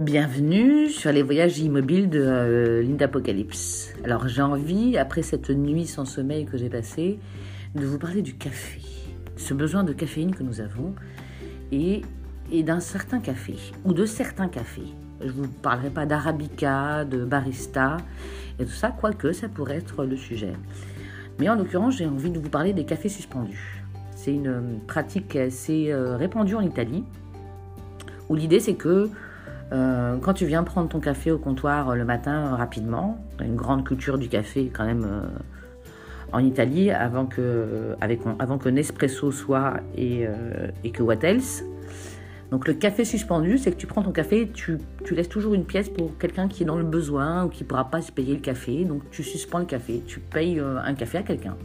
Bienvenue sur les voyages immobiles de euh, Linda Apocalypse. Alors j'ai envie, après cette nuit sans sommeil que j'ai passée, de vous parler du café, ce besoin de caféine que nous avons et, et d'un certain café ou de certains cafés. Je ne vous parlerai pas d'arabica, de barista et tout ça, quoique ça pourrait être le sujet. Mais en l'occurrence, j'ai envie de vous parler des cafés suspendus. C'est une euh, pratique assez euh, répandue en Italie, où l'idée c'est que euh, quand tu viens prendre ton café au comptoir euh, le matin euh, rapidement, une grande culture du café quand même en Italie avant que, avec, avant que Nespresso soit et, et que What Else. Donc le café suspendu, c'est que tu prends ton café, tu, tu laisses toujours une pièce pour quelqu'un qui est dans le besoin ou qui ne pourra pas se payer le café. Donc tu suspends le café, tu payes un café à quelqu'un.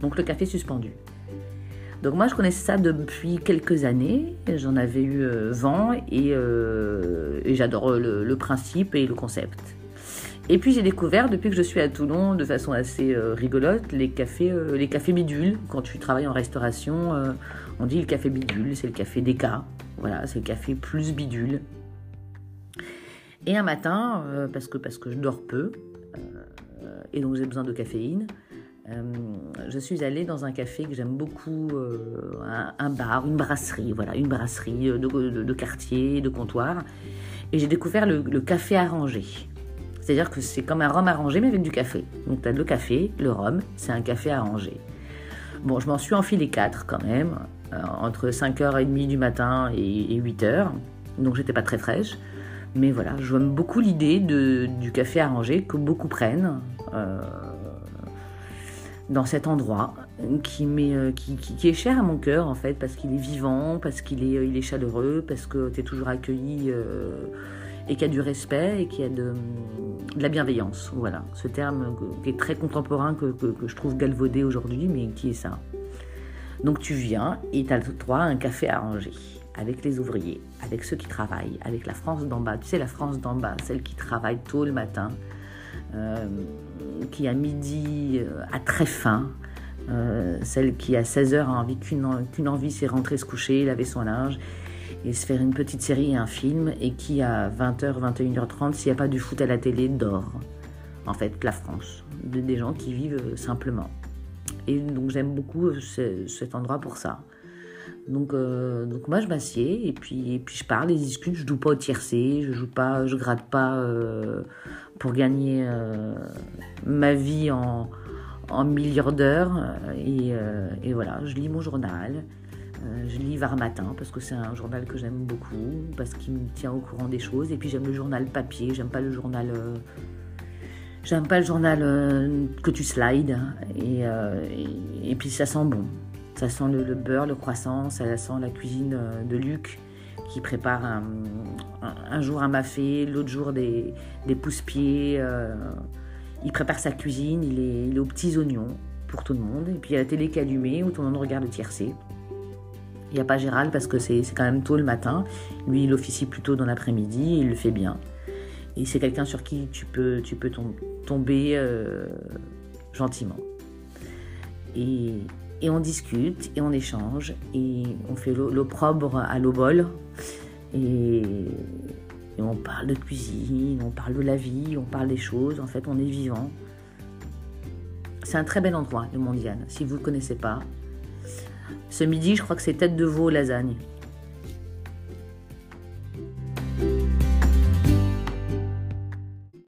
Donc le café suspendu. Donc moi je connaissais ça depuis quelques années, j'en avais eu euh, vent et, euh, et j'adore le, principe et le concept. Et puis j'ai découvert depuis que je suis à Toulon de façon assez euh, rigolote les cafés, euh, les cafés bidules. Quand tu travailles en restauration, on dit le café bidule, c'est le café DK. Voilà, c'est le café plus bidule. Et un matin, parce, que, parce que je dors peu, et donc j'ai besoin de caféine, euh, je suis allée dans un café que j'aime beaucoup, euh, un, bar, une brasserie, voilà, une brasserie de, de, quartier, de comptoir. Et j'ai découvert le, café arrangé. C'est-à-dire que c'est comme un rhum arrangé, mais avec du café. Donc tu as le café, le rhum, c'est un café arrangé. Bon, je m'en suis enfilé quatre quand même, euh, entre 5h30 du matin et, et 8h. Donc j'étais pas très fraîche. Mais voilà, j'aime beaucoup l'idée du café arrangé que beaucoup prennent. Euh, dans cet endroit qui, met, euh, qui, est cher à mon cœur en fait parce qu'il est vivant, parce qu'il est, est chaleureux, parce que tu es toujours accueilli euh, et qu'il y a du respect et qu'il y a de, la bienveillance. Voilà, ce terme qui est très contemporain que, je trouve galvaudé aujourd'hui mais qui est ça. Donc tu viens et tu as le droit à un café arrangé avec les ouvriers, avec ceux qui travaillent, avec la France d'en bas. Tu sais, la France d'en bas, celle qui travaille tôt le matin, euh, qui à midi euh, a très faim, euh, celle qui à 16h a envie qu'une qu envie c'est rentrer se coucher, laver son linge et se faire une petite série et un film et qui à 20h, 21h30 s'il n'y a pas du foot à la télé dort. En fait, la France, de, des gens qui vivent simplement. Et donc j'aime beaucoup ce, cet endroit pour ça. Donc, euh, donc moi je m'assieds et puis, et puis je parle et je discute, je joue pas au tiercé, je joue pas, je gratte pas euh, pour gagner euh, ma vie en, en d'heures. Et, voilà, je lis mon journal, je lis Var Matin parce que c'est un journal que j'aime beaucoup, parce qu'il me tient au courant des choses. Et puis j'aime le journal papier, j'aime pas le journal... J'aime pas le journal que tu slides. Et puis ça sent bon. Ça sent le, beurre, le croissant, ça sent la cuisine de Luc qui prépare un, jour un mafé, l'autre jour des, des pousse-pieds. Euh, il prépare sa cuisine, il est, il est, aux petits oignons pour tout le monde. Et puis il y a la télé qui est allumée où tout le monde regarde le tiercé. Il n'y a pas Gérald parce que c'est quand même tôt le matin. Lui, il officie plutôt dans l'après-midi et il le fait bien. Et c'est quelqu'un sur qui tu peux, tu peux tomber euh, gentiment. Et, et on discute et on échange et on fait l'opprobre à l'eau-bol et, et, on parle de cuisine, on parle de la vie, on parle des choses. En fait, on est vivant. C'est un très bel endroit, le Mondial. Si vous ne connaissez pas, ce midi, je crois que c'est tête de veau lasagne.